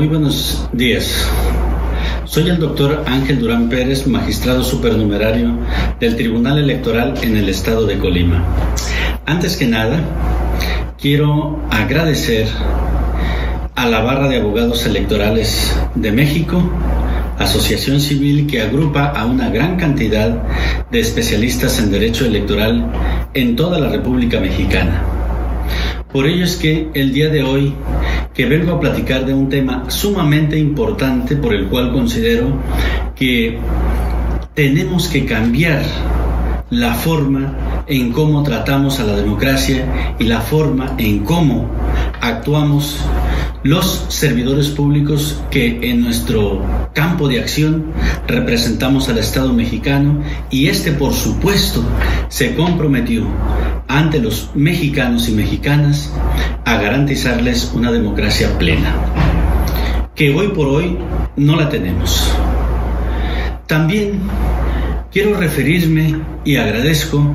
Muy buenos días. Soy el doctor Ángel Durán Pérez, magistrado supernumerario del Tribunal Electoral en el estado de Colima. Antes que nada, quiero agradecer a la barra de abogados electorales de México, asociación civil que agrupa a una gran cantidad de especialistas en derecho electoral en toda la República Mexicana. Por ello es que el día de hoy que vengo a platicar de un tema sumamente importante por el cual considero que tenemos que cambiar la forma en cómo tratamos a la democracia y la forma en cómo actuamos los servidores públicos que en nuestro campo de acción representamos al Estado mexicano y este por supuesto se comprometió ante los mexicanos y mexicanas a garantizarles una democracia plena, que hoy por hoy no la tenemos. También quiero referirme y agradezco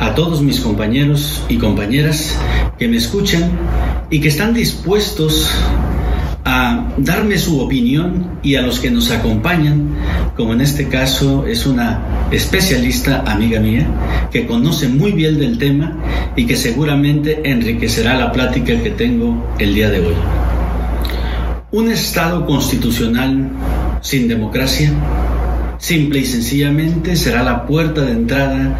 a todos mis compañeros y compañeras que me escuchan y que están dispuestos a darme su opinión y a los que nos acompañan, como en este caso es una especialista amiga mía que conoce muy bien del tema y que seguramente enriquecerá la plática que tengo el día de hoy. Un Estado constitucional sin democracia simple y sencillamente será la puerta de entrada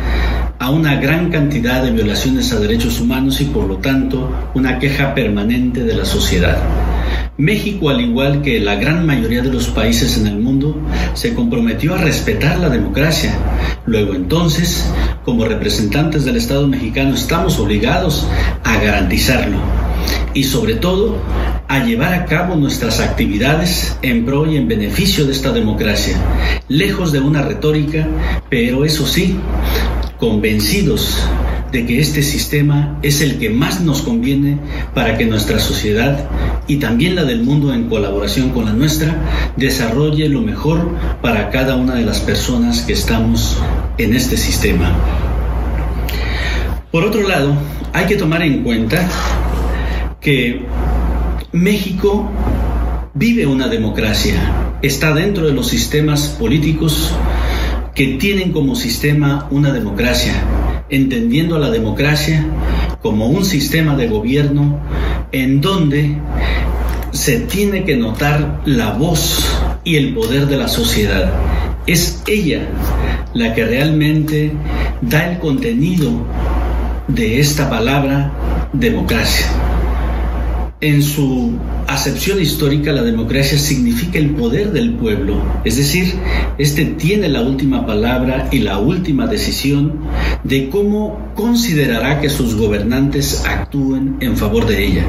a una gran cantidad de violaciones a derechos humanos y por lo tanto una queja permanente de la sociedad. México, al igual que la gran mayoría de los países en el mundo, se comprometió a respetar la democracia. Luego entonces, como representantes del Estado mexicano, estamos obligados a garantizarlo y sobre todo a llevar a cabo nuestras actividades en pro y en beneficio de esta democracia, lejos de una retórica, pero eso sí, convencidos de que este sistema es el que más nos conviene para que nuestra sociedad y también la del mundo en colaboración con la nuestra desarrolle lo mejor para cada una de las personas que estamos en este sistema. Por otro lado, hay que tomar en cuenta que México vive una democracia, está dentro de los sistemas políticos que tienen como sistema una democracia, entendiendo a la democracia como un sistema de gobierno en donde se tiene que notar la voz y el poder de la sociedad. Es ella la que realmente da el contenido de esta palabra democracia. En su acepción histórica, la democracia significa el poder del pueblo, es decir, este tiene la última palabra y la última decisión de cómo considerará que sus gobernantes actúen en favor de ella.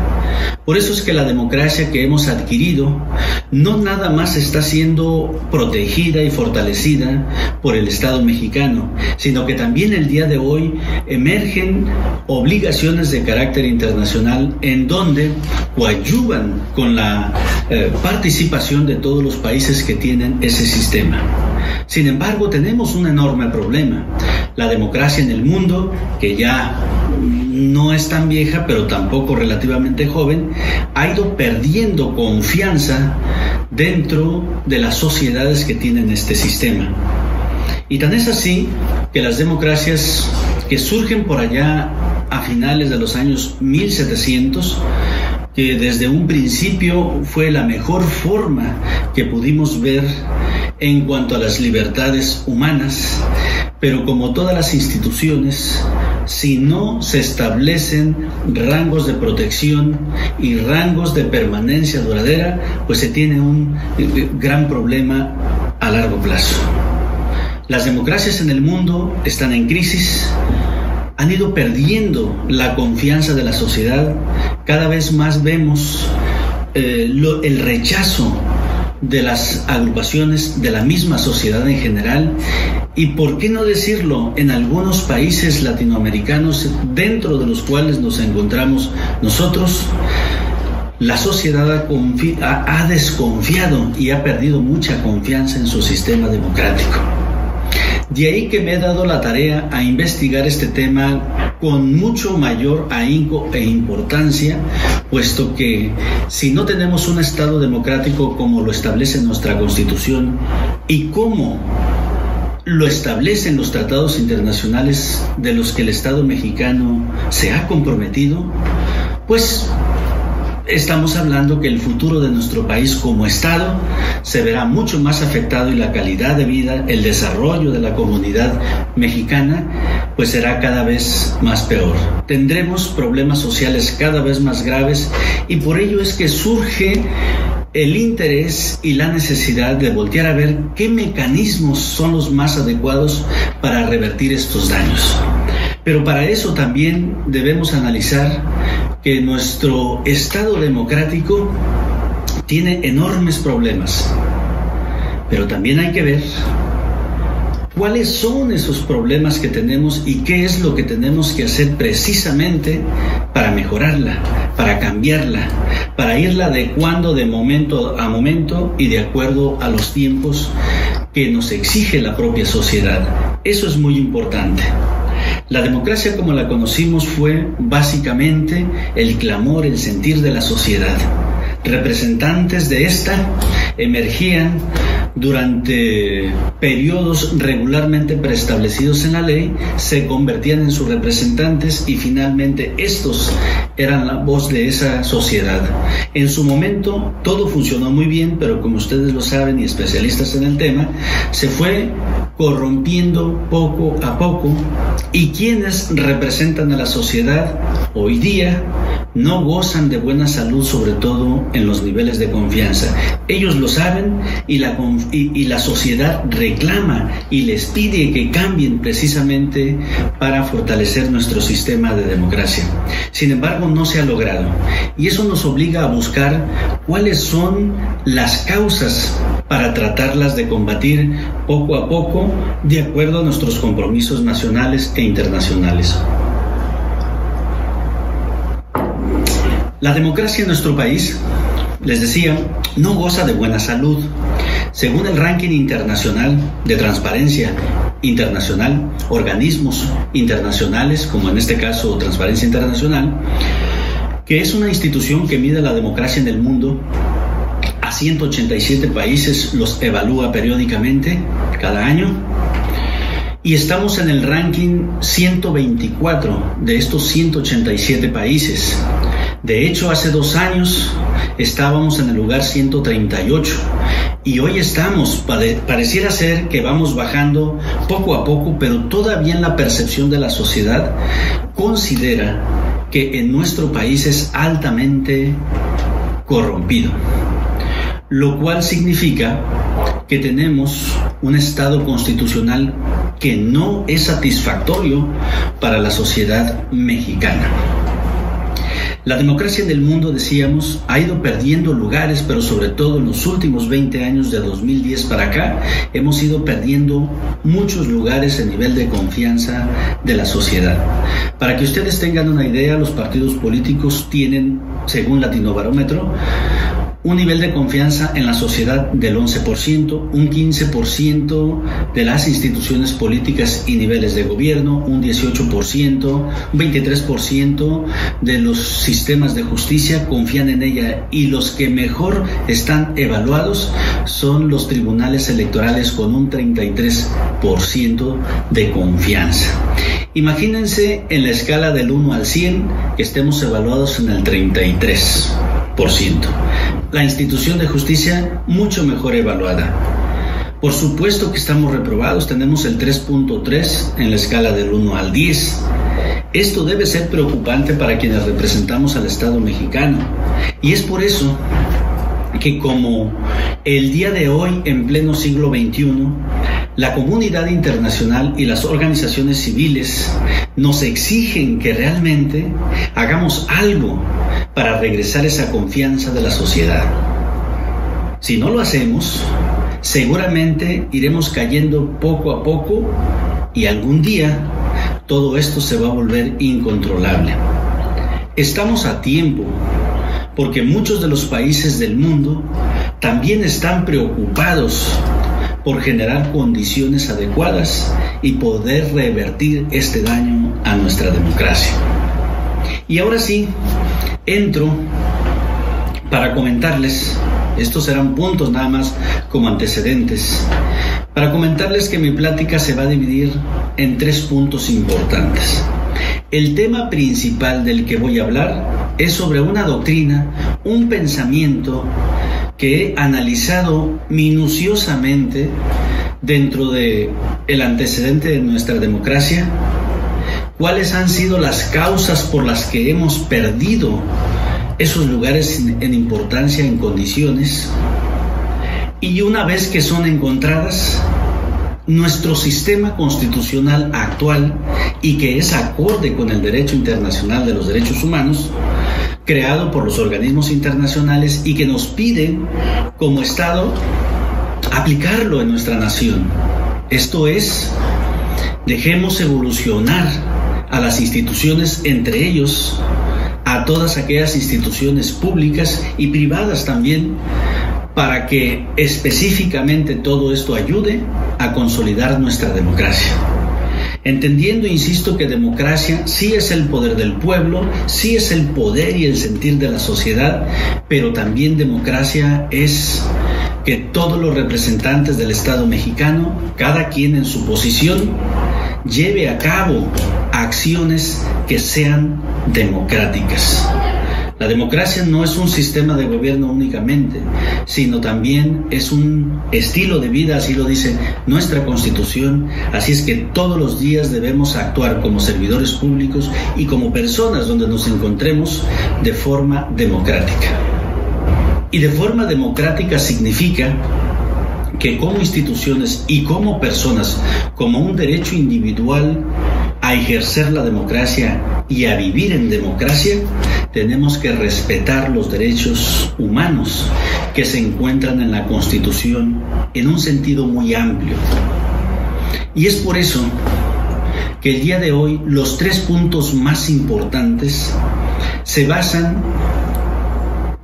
Por eso es que la democracia que hemos adquirido no nada más está siendo protegida y fortalecida por el Estado mexicano, sino que también el día de hoy emergen obligaciones de carácter internacional en donde coadyuvan con la eh, participación de todos los países que tienen ese sistema. Sin embargo, tenemos un enorme problema. La democracia en el mundo, que ya no es tan vieja, pero tampoco relativamente joven, ha ido perdiendo confianza dentro de las sociedades que tienen este sistema. Y tan es así que las democracias que surgen por allá a finales de los años 1700, que desde un principio fue la mejor forma que pudimos ver en cuanto a las libertades humanas, pero como todas las instituciones, si no se establecen rangos de protección y rangos de permanencia duradera, pues se tiene un eh, gran problema a largo plazo. Las democracias en el mundo están en crisis, han ido perdiendo la confianza de la sociedad, cada vez más vemos eh, el rechazo de las agrupaciones de la misma sociedad en general y, por qué no decirlo, en algunos países latinoamericanos dentro de los cuales nos encontramos nosotros, la sociedad ha, ha desconfiado y ha perdido mucha confianza en su sistema democrático. De ahí que me he dado la tarea a investigar este tema con mucho mayor ahínco e importancia, puesto que si no tenemos un Estado democrático como lo establece nuestra Constitución y como lo establecen los tratados internacionales de los que el Estado mexicano se ha comprometido, pues estamos hablando que el futuro de nuestro país como Estado se verá mucho más afectado y la calidad de vida, el desarrollo de la comunidad mexicana, pues será cada vez más peor. Tendremos problemas sociales cada vez más graves y por ello es que surge el interés y la necesidad de voltear a ver qué mecanismos son los más adecuados para revertir estos daños. Pero para eso también debemos analizar que nuestro Estado democrático tiene enormes problemas. Pero también hay que ver cuáles son esos problemas que tenemos y qué es lo que tenemos que hacer precisamente para mejorarla, para cambiarla, para irla adecuando de momento a momento y de acuerdo a los tiempos que nos exige la propia sociedad. Eso es muy importante. La democracia como la conocimos fue básicamente el clamor, el sentir de la sociedad. Representantes de esta emergían durante periodos regularmente preestablecidos en la ley, se convertían en sus representantes y finalmente estos eran la voz de esa sociedad. En su momento todo funcionó muy bien, pero como ustedes lo saben y especialistas en el tema, se fue corrompiendo poco a poco y quienes representan a la sociedad hoy día no gozan de buena salud, sobre todo en los niveles de confianza. Ellos lo saben y la, y, la sociedad reclama y les pide que cambien precisamente para fortalecer nuestro sistema de democracia. Sin embargo, no se ha logrado y eso nos obliga a buscar cuáles son las causas para tratarlas de combatir poco a poco de acuerdo a nuestros compromisos nacionales e internacionales. La democracia en nuestro país, les decía, no goza de buena salud. Según el ranking internacional de transparencia internacional, organismos internacionales, como en este caso Transparencia Internacional, que es una institución que mide la democracia en el mundo, a 187 países los evalúa periódicamente cada año y estamos en el ranking 124 de estos 187 países. De hecho, hace dos años estábamos en el lugar 138 y hoy estamos, pareciera ser que vamos bajando poco a poco, pero todavía la percepción de la sociedad considera que en nuestro país es altamente corrompido, lo cual significa que tenemos un Estado constitucional que no es satisfactorio para la sociedad mexicana. La democracia en el mundo, decíamos, ha ido perdiendo lugares, pero sobre todo en los últimos 20 años de 2010 para acá, hemos ido perdiendo muchos lugares en nivel de confianza de la sociedad. Para que ustedes tengan una idea, los partidos políticos tienen, según Latinobarómetro, un nivel de confianza en la sociedad del 11%, un 15% de las instituciones políticas y niveles de gobierno, un 18%, un 23% de los sistemas de justicia confían en ella y los que mejor están evaluados son los tribunales electorales con un 33% de confianza. Imagínense en la escala del 1 al 100 que estemos evaluados en el 33% la institución de justicia mucho mejor evaluada. Por supuesto que estamos reprobados, tenemos el 3.3 en la escala del 1 al 10. Esto debe ser preocupante para quienes representamos al Estado mexicano. Y es por eso que como el día de hoy, en pleno siglo XXI, la comunidad internacional y las organizaciones civiles nos exigen que realmente hagamos algo para regresar esa confianza de la sociedad. Si no lo hacemos, seguramente iremos cayendo poco a poco y algún día todo esto se va a volver incontrolable. Estamos a tiempo porque muchos de los países del mundo también están preocupados por generar condiciones adecuadas y poder revertir este daño a nuestra democracia. Y ahora sí, entro para comentarles, estos serán puntos nada más como antecedentes, para comentarles que mi plática se va a dividir en tres puntos importantes. El tema principal del que voy a hablar es sobre una doctrina, un pensamiento que he analizado minuciosamente dentro de el antecedente de nuestra democracia, cuáles han sido las causas por las que hemos perdido esos lugares en importancia, en condiciones, y una vez que son encontradas, nuestro sistema constitucional actual y que es acorde con el derecho internacional de los derechos humanos, creado por los organismos internacionales y que nos piden como Estado aplicarlo en nuestra nación. Esto es, dejemos evolucionar a las instituciones, entre ellos a todas aquellas instituciones públicas y privadas también, para que específicamente todo esto ayude a consolidar nuestra democracia. Entendiendo, insisto, que democracia sí es el poder del pueblo, sí es el poder y el sentir de la sociedad, pero también democracia es que todos los representantes del Estado mexicano, cada quien en su posición, lleve a cabo acciones que sean democráticas. La democracia no es un sistema de gobierno únicamente, sino también es un estilo de vida, así lo dice nuestra constitución, así es que todos los días debemos actuar como servidores públicos y como personas donde nos encontremos de forma democrática. Y de forma democrática significa que como instituciones y como personas, como un derecho individual a ejercer la democracia y a vivir en democracia, tenemos que respetar los derechos humanos que se encuentran en la Constitución en un sentido muy amplio. Y es por eso que el día de hoy los tres puntos más importantes se basan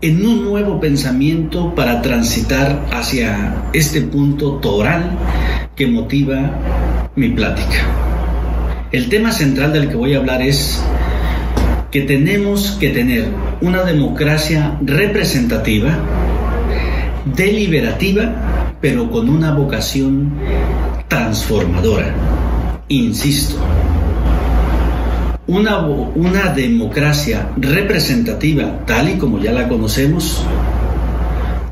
en un nuevo pensamiento para transitar hacia este punto toral que motiva mi plática. El tema central del que voy a hablar es que tenemos que tener una democracia representativa, deliberativa, pero con una vocación transformadora. Insisto, una, democracia representativa, tal y como ya la conocemos,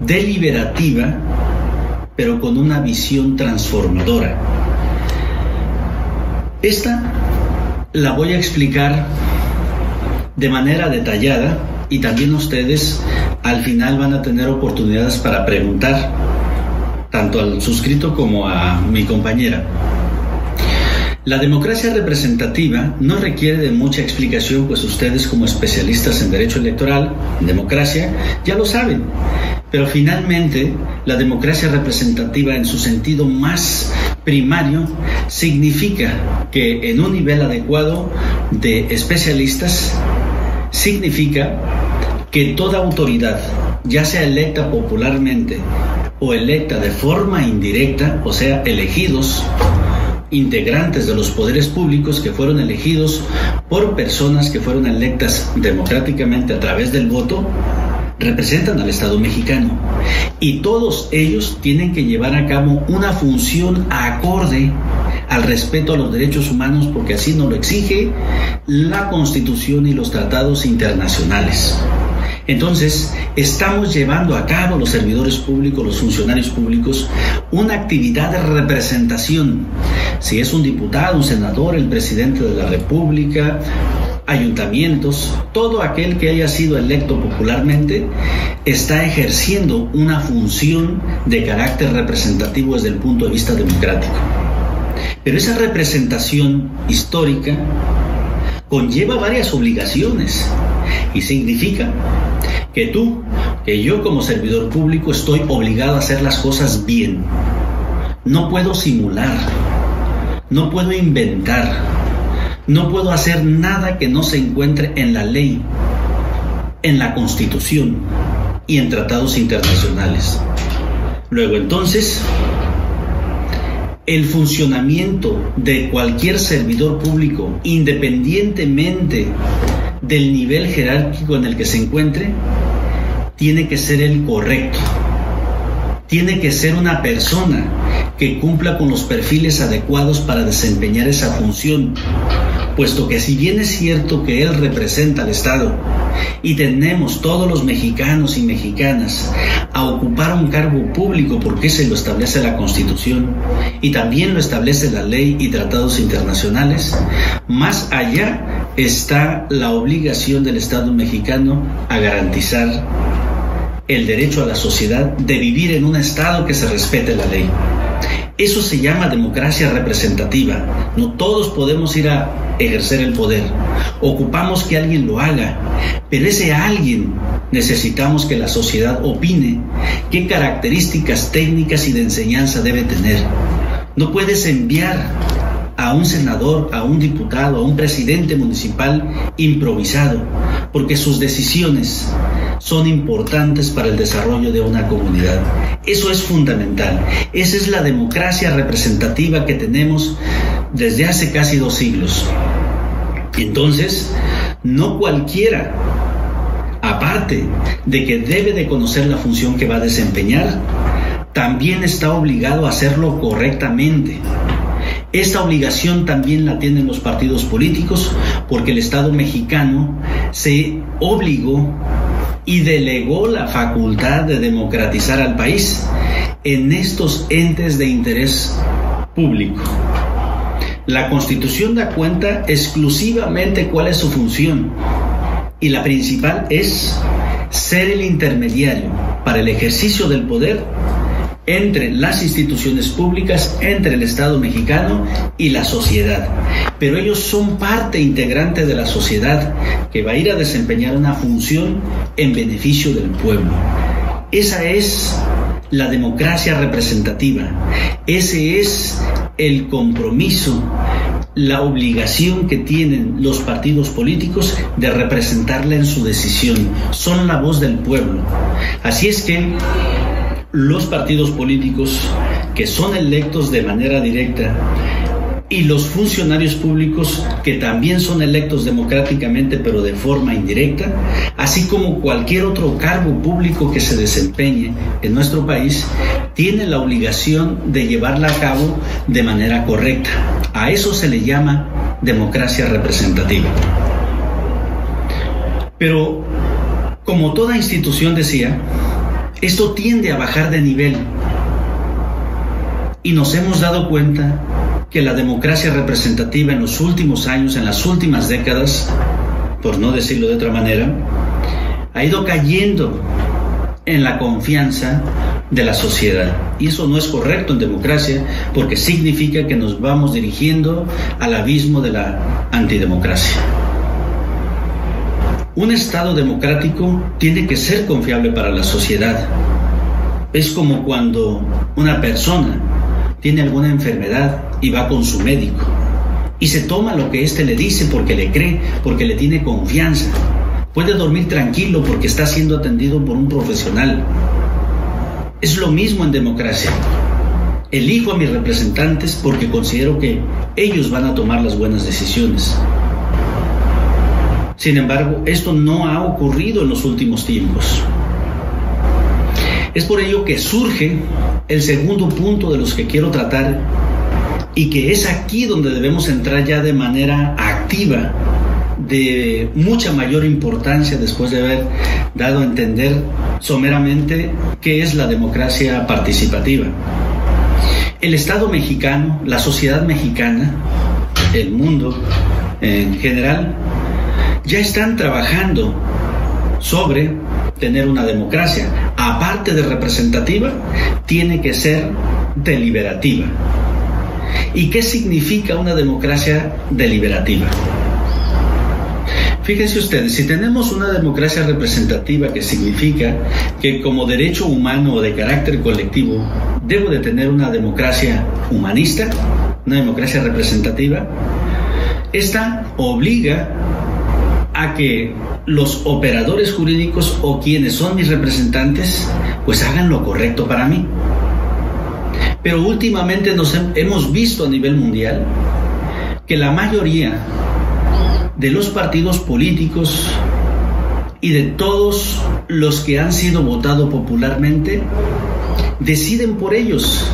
deliberativa, pero con una visión transformadora. Esta la voy a explicar de manera detallada y también ustedes al final van a tener oportunidades para preguntar, tanto al suscrito como a mi compañera. La democracia representativa no requiere de mucha explicación, pues ustedes como especialistas en derecho electoral, en democracia, ya lo saben. Pero finalmente, la democracia representativa en su sentido más primario significa que en un nivel adecuado de especialistas significa que toda autoridad, ya sea electa popularmente o electa de forma indirecta, o sea, elegidos, integrantes de los poderes públicos que fueron elegidos por personas que fueron electas democráticamente a través del voto, representan al Estado mexicano. Y todos ellos tienen que llevar a cabo una función acorde al respeto a los derechos humanos porque así nos lo exige la Constitución y los tratados internacionales. Entonces, estamos llevando a cabo los servidores públicos, los funcionarios públicos, una actividad de representación. Si es un diputado, un senador, el presidente de la República, ayuntamientos, todo aquel que haya sido electo popularmente está ejerciendo una función de carácter representativo desde el punto de vista democrático. Pero esa representación histórica conlleva varias obligaciones y significa que tú, que yo como servidor público estoy obligado a hacer las cosas bien. No puedo simular, no puedo inventar, no puedo hacer nada que no se encuentre en la ley, en la constitución y en tratados internacionales. Luego entonces, el funcionamiento de cualquier servidor público, independientemente del nivel jerárquico en el que se encuentre, tiene que ser el correcto. Tiene que ser una persona que cumpla con los perfiles adecuados para desempeñar esa función, puesto que si bien es cierto que él representa al Estado y tenemos todos los mexicanos y mexicanas a ocupar un cargo público porque se lo establece la Constitución y también lo establece la ley y tratados internacionales, más allá está la obligación del Estado mexicano a garantizar el derecho a la sociedad de vivir en un Estado que se respete la ley. Eso se llama democracia representativa. No todos podemos ir a ejercer el poder. Ocupamos que alguien lo haga, pero ese alguien necesitamos que la sociedad opine qué características técnicas y de enseñanza debe tener. No puedes enviar a un senador, a un diputado, a un presidente municipal improvisado, porque sus decisiones son importantes para el desarrollo de una comunidad. Eso es fundamental. Esa es la democracia representativa que tenemos desde hace casi dos siglos. Entonces, no cualquiera, aparte de que debe de conocer la función que va a desempeñar, también está obligado a hacerlo correctamente. Esta obligación también la tienen los partidos políticos porque el Estado mexicano se obligó y delegó la facultad de democratizar al país en estos entes de interés público. La Constitución da cuenta exclusivamente cuál es su función y la principal es ser el intermediario para el ejercicio del poder entre las instituciones públicas, entre el Estado mexicano y la sociedad. Pero ellos son parte integrante de la sociedad que va a ir a desempeñar una función en beneficio del pueblo. Esa es la democracia representativa. Ese es el compromiso, la obligación que tienen los partidos políticos de representarla en su decisión. Son la voz del pueblo. Así es que los partidos políticos que son electos de manera directa y los funcionarios públicos que también son electos democráticamente pero de forma indirecta, así como cualquier otro cargo público que se desempeñe en nuestro país, tiene la obligación de llevarla a cabo de manera correcta. A eso se le llama democracia representativa. Pero, como toda institución decía, esto tiende a bajar de nivel. Y nos hemos dado cuenta que la democracia representativa en los últimos años, en las últimas décadas, por no decirlo de otra manera, ha ido cayendo en la confianza de la sociedad. Y eso no es correcto en democracia porque significa que nos vamos dirigiendo al abismo de la antidemocracia. Un Estado democrático tiene que ser confiable para la sociedad. Es como cuando una persona tiene alguna enfermedad y va con su médico y se toma lo que éste le dice porque le cree, porque le tiene confianza. Puede dormir tranquilo porque está siendo atendido por un profesional. Es lo mismo en democracia. Elijo a mis representantes porque considero que ellos van a tomar las buenas decisiones. Sin embargo, esto no ha ocurrido en los últimos tiempos. Es por ello que surge el segundo punto de los que quiero tratar y que es aquí donde debemos entrar ya de manera activa, de mucha mayor importancia después de haber dado a entender someramente qué es la democracia participativa. El Estado mexicano, la sociedad mexicana, el mundo en general, ya están trabajando sobre tener una democracia. Aparte de representativa, tiene que ser deliberativa. ¿Y qué significa una democracia deliberativa? Fíjense ustedes, si tenemos una democracia representativa que significa que como derecho humano o de carácter colectivo debo de tener una democracia humanista, una democracia representativa, esta obliga a que los operadores jurídicos o quienes son mis representantes pues hagan lo correcto para mí. Pero últimamente nos hemos visto a nivel mundial que la mayoría de los partidos políticos y de todos los que han sido votados popularmente deciden por ellos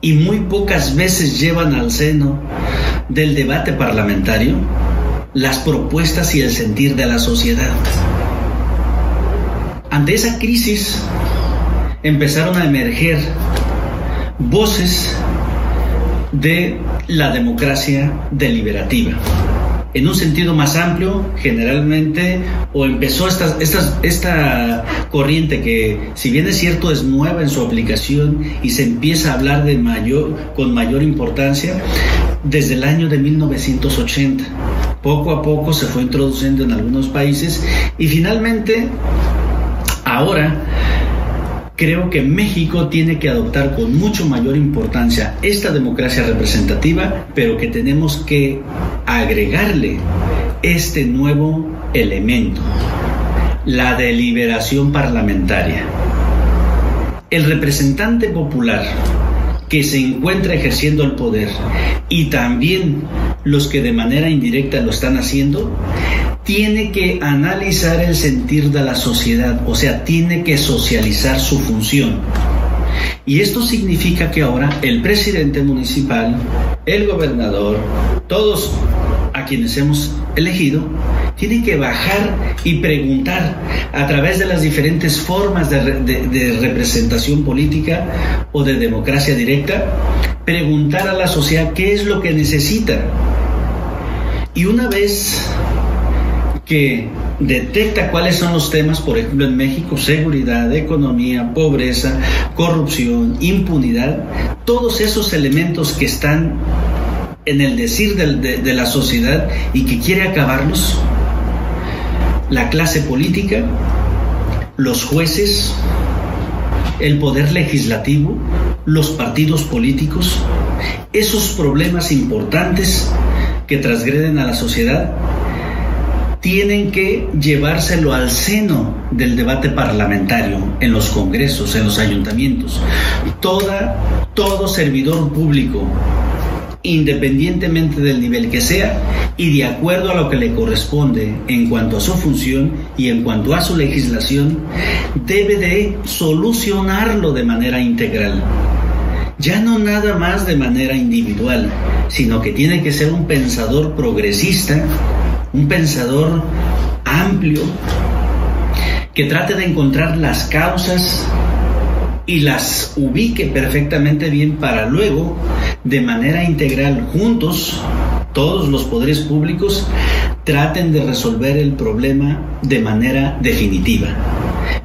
y muy pocas veces llevan al seno del debate parlamentario las propuestas y el sentir de la sociedad. Ante esa crisis empezaron a emerger voces de la democracia deliberativa. En un sentido más amplio, generalmente, o empezó esta, esta, esta corriente que, si bien es cierto, es nueva en su aplicación y se empieza a hablar de mayor, con mayor importancia, desde el año de 1980. Poco a poco se fue introduciendo en algunos países y finalmente, ahora, creo que México tiene que adoptar con mucho mayor importancia esta democracia representativa, pero que tenemos que agregarle este nuevo elemento, la deliberación parlamentaria. El representante popular que se encuentra ejerciendo el poder y también los que de manera indirecta lo están haciendo, tiene que analizar el sentir de la sociedad, o sea, tiene que socializar su función. Y esto significa que ahora el presidente municipal, el gobernador, todos a quienes hemos elegido, tienen que bajar y preguntar a través de las diferentes formas de, representación política o de democracia directa, preguntar a la sociedad qué es lo que necesita. Y una vez que detecta cuáles son los temas, por ejemplo en México, seguridad, economía, pobreza, corrupción, impunidad, todos esos elementos que están en el decir de, de la sociedad y que quiere acabarlos, la clase política, los jueces, el poder legislativo, los partidos políticos, esos problemas importantes que transgreden a la sociedad, tienen que llevárselo al seno del debate parlamentario, en los congresos, en los ayuntamientos. Toda, todo servidor público, independientemente del nivel que sea y de acuerdo a lo que le corresponde en cuanto a su función y en cuanto a su legislación, debe de solucionarlo de manera integral. Ya no nada más de manera individual, sino que tiene que ser un pensador progresista un pensador amplio que trate de encontrar las causas y las ubique perfectamente bien para luego, de manera integral, juntos, todos los poderes públicos, traten de resolver el problema de manera definitiva.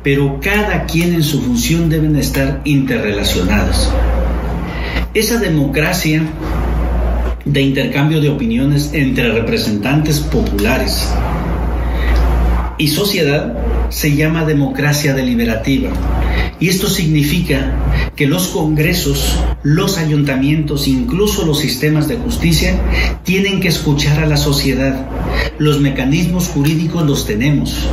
Pero cada quien en su función deben estar interrelacionados. Esa democracia de intercambio de opiniones entre representantes populares y sociedad se llama democracia deliberativa. Y esto significa que los congresos, los ayuntamientos, incluso los sistemas de justicia, tienen que escuchar a la sociedad. Los mecanismos jurídicos los tenemos.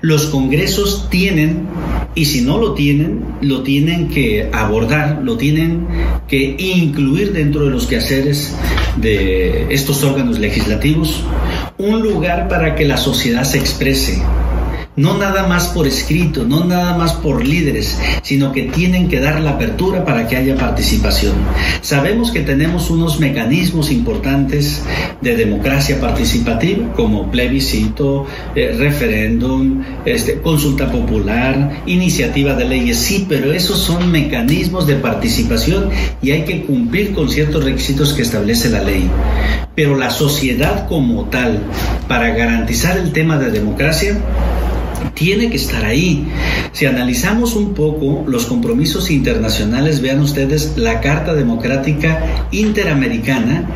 Los congresos tienen, y si no lo tienen, lo tienen que abordar, lo tienen que incluir dentro de los quehaceres de estos órganos legislativos, un lugar para que la sociedad se exprese, no nada más por escrito, no nada más por líderes, sino que tienen que dar la apertura para que haya participación. Sabemos que tenemos unos mecanismos importantes de democracia participativa, como plebiscito, eh, referéndum, este, consulta popular, iniciativa de leyes, sí, pero esos son mecanismos de participación y hay que cumplir con ciertos requisitos que establece la ley. Pero la sociedad como tal, para garantizar el tema de democracia, tiene que estar ahí. Si analizamos un poco los compromisos internacionales, vean ustedes, la Carta Democrática Interamericana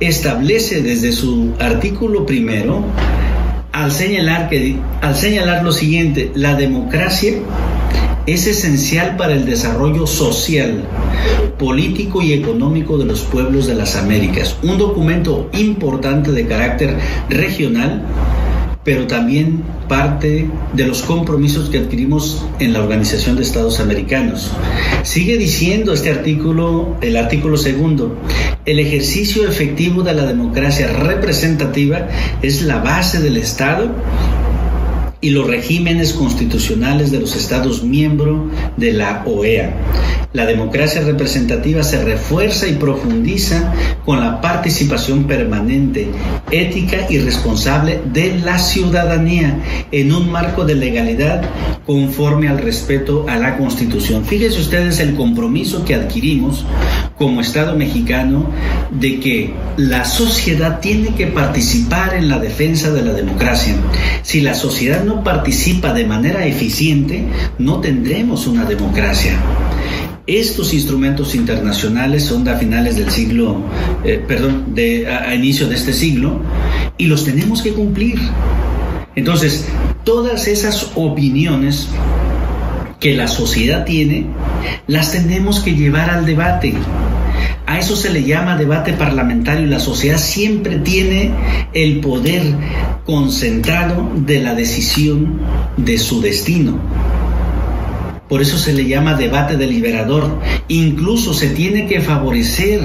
establece desde su artículo primero, al señalar, que, al señalar lo siguiente, la democracia es esencial para el desarrollo social, político y económico de los pueblos de las Américas. Un documento importante de carácter regional pero también parte de los compromisos que adquirimos en la Organización de Estados Americanos. Sigue diciendo este artículo, el artículo segundo, el ejercicio efectivo de la democracia representativa es la base del Estado y los regímenes constitucionales de los Estados miembros de la OEA. La democracia representativa se refuerza y profundiza con la participación permanente, ética y responsable de la ciudadanía en un marco de legalidad conforme al respeto a la Constitución. Fíjense ustedes el compromiso que adquirimos como Estado mexicano de que la sociedad tiene que participar en la defensa de la democracia. Si la sociedad no participa de manera eficiente, no tendremos una democracia. Estos instrumentos internacionales son de a finales del siglo, eh, perdón, de, a, a inicio de este siglo, y los tenemos que cumplir. Entonces, todas esas opiniones que la sociedad tiene, las tenemos que llevar al debate. A eso se le llama debate parlamentario y la sociedad siempre tiene el poder concentrado de la decisión de su destino. Por eso se le llama debate deliberador. Incluso se tiene que favorecer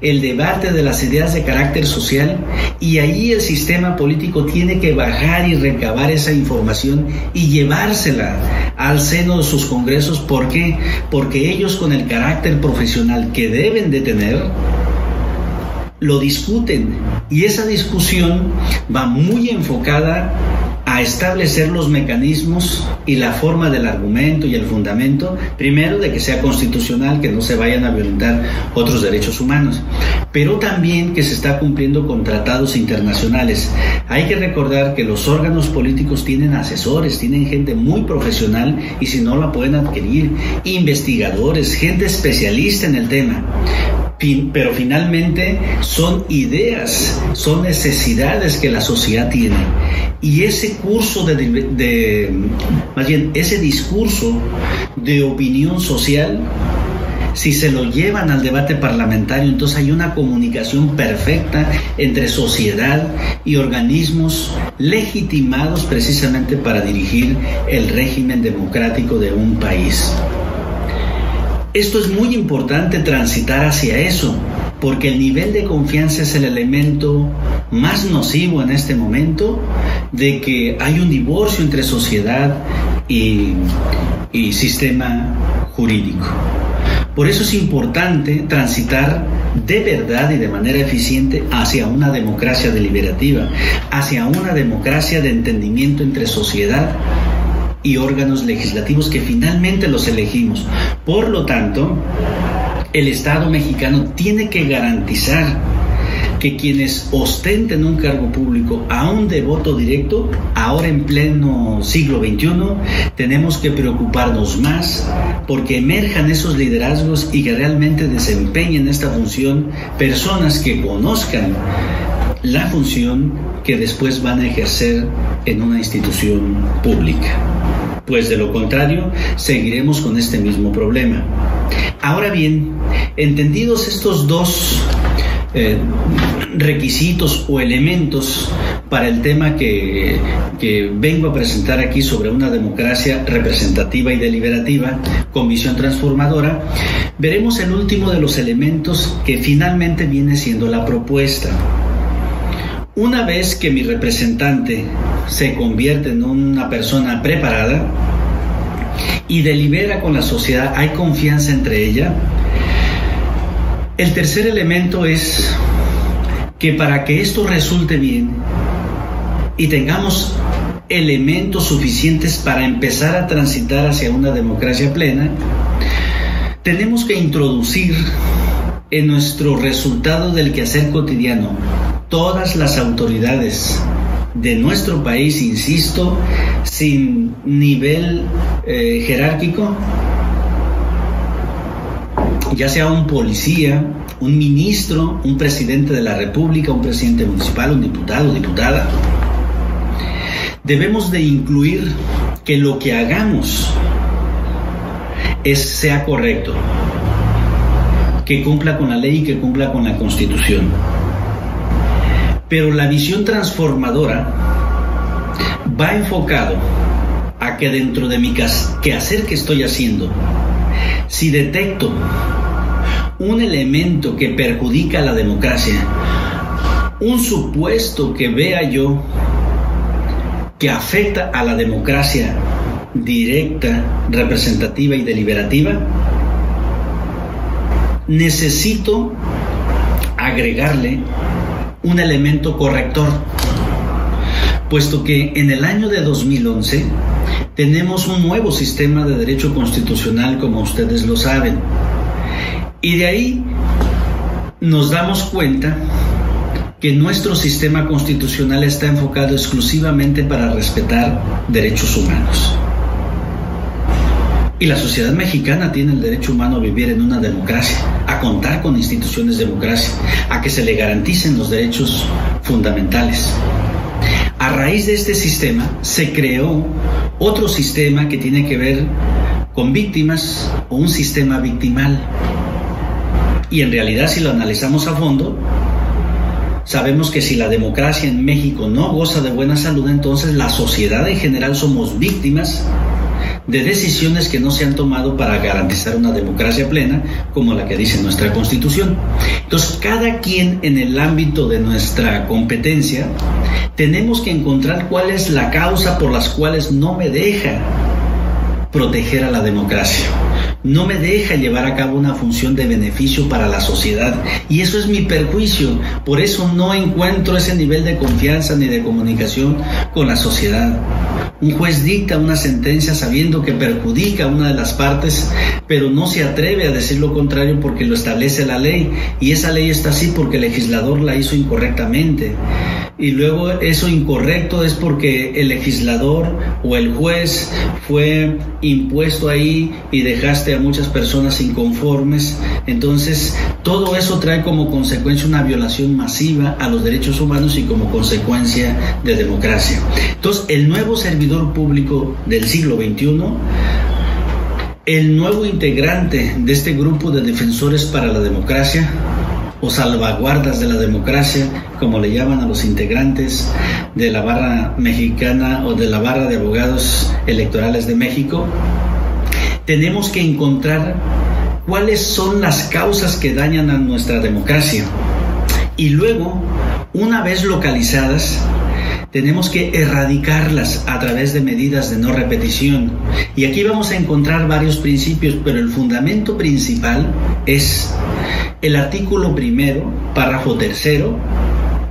el debate de las ideas de carácter social y ahí el sistema político tiene que bajar y recabar esa información y llevársela al seno de sus congresos. ¿Por qué? Porque ellos con el carácter profesional que deben de tener, lo discuten y esa discusión va muy enfocada a establecer los mecanismos y la forma del argumento y el fundamento, primero de que sea constitucional, que no se vayan a violentar otros derechos humanos, pero también que se está cumpliendo con tratados internacionales. Hay que recordar que los órganos políticos tienen asesores, tienen gente muy profesional y si no la pueden adquirir, investigadores, gente especialista en el tema pero finalmente son ideas, son necesidades que la sociedad tiene. Y ese curso de, de, más bien, ese discurso de opinión social, si se lo llevan al debate parlamentario, entonces hay una comunicación perfecta entre sociedad y organismos legitimados precisamente para dirigir el régimen democrático de un país. Esto es muy importante transitar hacia eso, porque el nivel de confianza es el elemento más nocivo en este momento de que hay un divorcio entre sociedad y, sistema jurídico. Por eso es importante transitar de verdad y de manera eficiente hacia una democracia deliberativa, hacia una democracia de entendimiento entre sociedad y órganos legislativos que finalmente los elegimos. Por lo tanto, el Estado mexicano tiene que garantizar que quienes ostenten un cargo público aún de voto directo, ahora en pleno siglo XXI, tenemos que preocuparnos más porque emerjan esos liderazgos y que realmente desempeñen esta función personas que conozcan la función que después van a ejercer en una institución pública pues de lo contrario seguiremos con este mismo problema. Ahora bien, entendidos estos dos eh, requisitos o elementos para el tema que, que, vengo a presentar aquí sobre una democracia representativa y deliberativa con visión transformadora, veremos el último de los elementos que finalmente viene siendo la propuesta. Una vez que mi representante se convierte en una persona preparada y delibera con la sociedad, hay confianza entre ella. El tercer elemento es que para que esto resulte bien y tengamos elementos suficientes para empezar a transitar hacia una democracia plena, tenemos que introducir en nuestro resultado del quehacer cotidiano todas las autoridades de nuestro país, insisto, sin nivel eh, jerárquico, ya sea un policía, un ministro, un presidente de la República, un presidente municipal, un diputado, diputada, debemos de incluir que lo que hagamos es, sea correcto, que cumpla con la ley y que cumpla con la constitución. Pero la visión transformadora va enfocado a que dentro de mi quehacer que estoy haciendo, si detecto un elemento que perjudica a la democracia, un supuesto que vea yo que afecta a la democracia directa, representativa y deliberativa, necesito agregarle un elemento corrector, puesto que en el año de 2011 tenemos un nuevo sistema de derecho constitucional, como ustedes lo saben, y de ahí nos damos cuenta que nuestro sistema constitucional está enfocado exclusivamente para respetar derechos humanos. Y la sociedad mexicana tiene el derecho humano a vivir en una democracia, a contar con instituciones de democracia, a que se le garanticen los derechos fundamentales. A raíz de este sistema se creó otro sistema que tiene que ver con víctimas o un sistema victimal. Y en realidad si lo analizamos a fondo, sabemos que si la democracia en México no goza de buena salud, entonces la sociedad en general somos víctimas de decisiones que no se han tomado para garantizar una democracia plena como la que dice nuestra constitución. Entonces, cada quien en el ámbito de nuestra competencia, tenemos que encontrar cuál es la causa por las cuales no me deja proteger a la democracia no me deja llevar a cabo una función de beneficio para la sociedad. Y eso es mi perjuicio. Por eso no encuentro ese nivel de confianza ni de comunicación con la sociedad. Un juez dicta una sentencia sabiendo que perjudica a una de las partes, pero no se atreve a decir lo contrario porque lo establece la ley. Y esa ley está así porque el legislador la hizo incorrectamente. Y luego eso incorrecto es porque el legislador o el juez fue impuesto ahí y dejaste muchas personas inconformes. Entonces, todo eso trae como consecuencia una violación masiva a los derechos humanos y como consecuencia de democracia. Entonces, el nuevo servicio público del siglo XXI, el nuevo integrante de este grupo de defensores para la democracia o salvaguardas de la democracia, como le llaman a los integrantes de la barra mexicana o de la barra de abogados electorales de México, tenemos que encontrar cuáles son las causas que dañan a nuestra democracia. Y luego, una vez localizadas, tenemos que erradicarlas a través de medidas de no repetición. Y aquí vamos a encontrar varios principios, pero el fundamento principal es el artículo primero, párrafo tercero,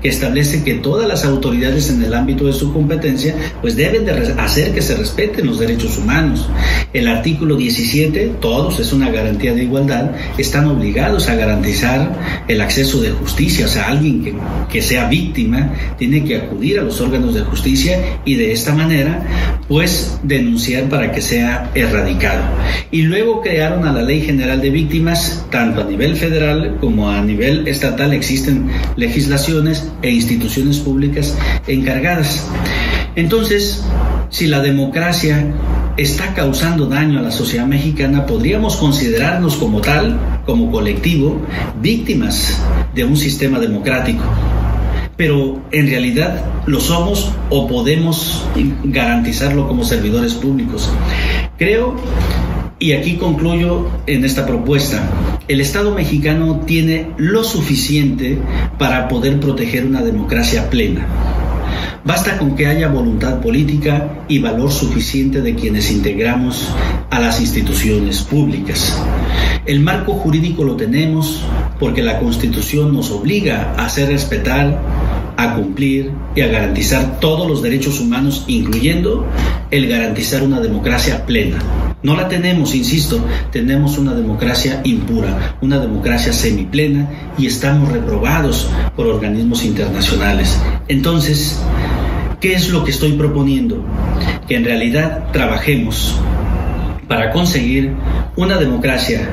que establece que todas las autoridades en el ámbito de su competencia pues deben de hacer que se respeten los derechos humanos. El artículo 17, todos, es una garantía de igualdad, están obligados a garantizar el acceso de justicia, o sea, alguien que, que sea víctima tiene que acudir a los órganos de justicia y de esta manera pues denunciar para que sea erradicado. Y luego crearon a la Ley General de Víctimas, tanto a nivel federal como a nivel estatal existen legislaciones e instituciones públicas encargadas. Entonces, si la democracia está causando daño a la sociedad mexicana, podríamos considerarnos como tal, como colectivo, víctimas de un sistema democrático. Pero en realidad lo somos o podemos garantizarlo como servidores públicos. Creo y aquí concluyo en esta propuesta. El Estado mexicano tiene lo suficiente para poder proteger una democracia plena. Basta con que haya voluntad política y valor suficiente de quienes integramos a las instituciones públicas. El marco jurídico lo tenemos porque la Constitución nos obliga a hacer respetar, a cumplir y a garantizar todos los derechos humanos, incluyendo el garantizar una democracia plena. No la tenemos, insisto, tenemos una democracia impura, una democracia semiplena y estamos reprobados por organismos internacionales. Entonces, ¿qué es lo que estoy proponiendo? Que en realidad trabajemos para conseguir una democracia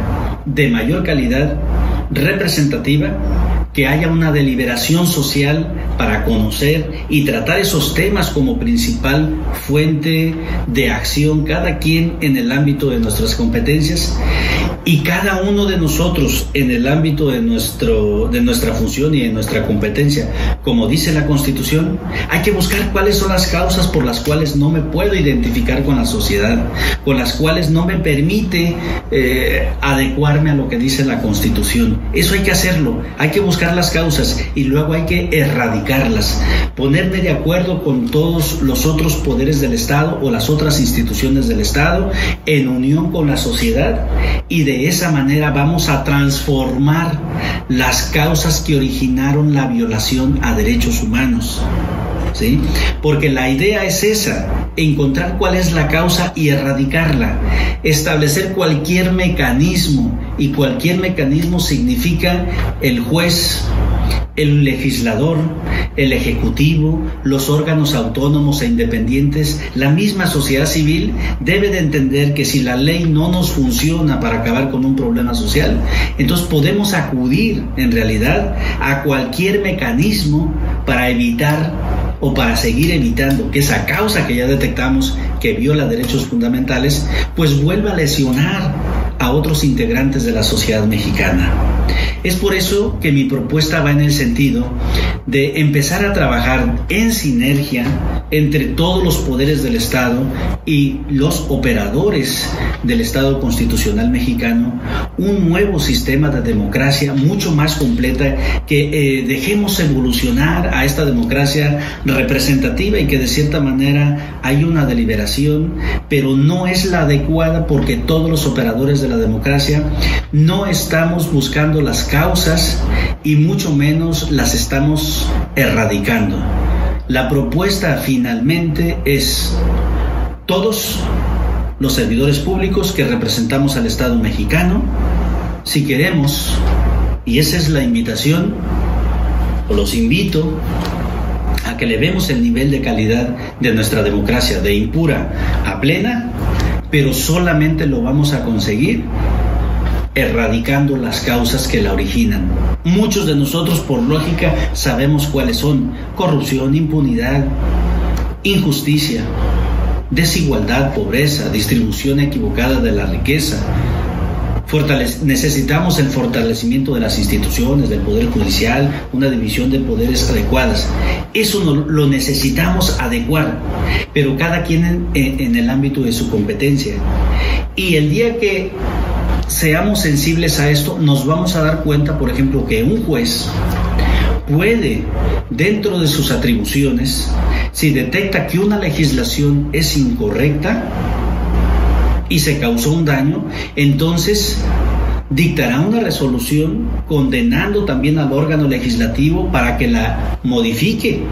de mayor calidad, representativa, que haya una deliberación social para conocer y tratar esos temas como principal fuente de acción, cada quien en el ámbito de nuestras competencias, Y cada uno de nosotros en el ámbito de, nuestro, de nuestra función y de nuestra competencia, como dice la Constitución, hay que buscar cuáles son las causas por las cuales no me puedo identificar con la sociedad, con las cuales no me permite eh, adecuarme a lo que dice la Constitución. Eso hay que hacerlo, hay que buscar las causas y luego hay que erradicarlas, ponerme de acuerdo con todos los otros poderes del Estado o las otras instituciones del Estado en unión con la sociedad y de esa manera vamos a transformar las causas que originaron la violación a derechos humanos. ¿Sí? Porque la idea es esa, encontrar cuál es la causa y erradicarla, establecer cualquier mecanismo, y cualquier mecanismo significa el juez, el legislador, el ejecutivo, los órganos autónomos e independientes, la misma sociedad civil debe de entender que si la ley no nos funciona para acabar con un problema social, entonces podemos acudir en realidad a cualquier mecanismo para evitar o para seguir evitando que esa causa que ya detectamos que viola derechos fundamentales, pues vuelva a lesionar a otros integrantes de la sociedad mexicana. Es por eso que mi propuesta va en el sentido de empezar a trabajar en sinergia entre todos los poderes del Estado y los operadores del Estado constitucional mexicano, un nuevo sistema de democracia mucho más completa, que eh, dejemos evolucionar a esta democracia representativa y que de cierta manera hay una deliberación, pero no es la adecuada porque todos los operadores de la democracia no estamos buscando las causas y mucho menos las estamos erradicando. La propuesta finalmente es todos los servidores públicos que representamos al Estado mexicano, si queremos, y esa es la invitación, o los invito a que le vemos el nivel de calidad de nuestra democracia, de impura a plena, pero solamente lo vamos a conseguir erradicando las causas que la originan. Muchos de nosotros, por lógica, sabemos cuáles son. Corrupción, impunidad, injusticia, desigualdad, pobreza, distribución equivocada de la riqueza. necesitamos el fortalecimiento de las instituciones, del Poder Judicial, una división de poderes adecuadas. Eso lo necesitamos adecuar, pero cada quien en el ámbito de su competencia. Y el día que seamos sensibles a esto, nos vamos a dar cuenta, por ejemplo, que un juez puede, dentro de sus atribuciones, si detecta que una legislación es incorrecta y se causó un daño, entonces dictará una resolución condenando también al órgano legislativo para que la modifique.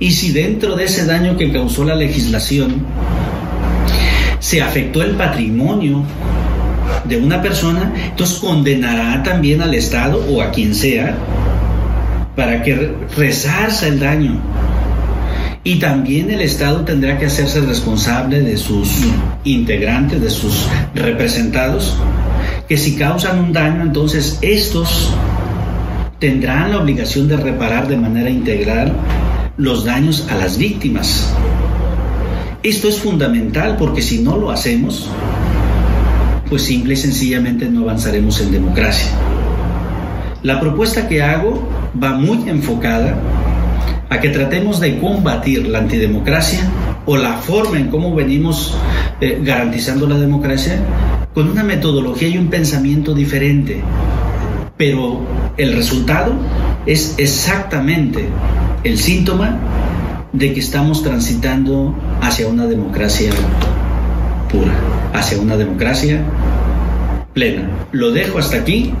Y si dentro de ese daño que causó la legislación se afectó el patrimonio de una persona, entonces condenará también al Estado o a quien sea para que resarza el daño. Y también el Estado tendrá que hacerse responsable de sus integrantes, de sus representados, que si causan un daño, entonces estos tendrán la obligación de reparar de manera integral los daños a las víctimas. Esto es fundamental porque si no lo hacemos, pues simple y sencillamente no avanzaremos en democracia. La propuesta que hago va muy enfocada a que tratemos de combatir la antidemocracia o la forma en cómo venimos eh, garantizando la democracia con una metodología y un pensamiento diferente. Pero el resultado es exactamente el síntoma de que estamos transitando hacia una democracia pura, hacia una democracia plena. Lo dejo hasta aquí.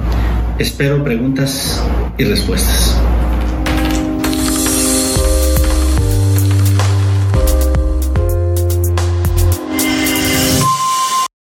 Espero preguntas y respuestas.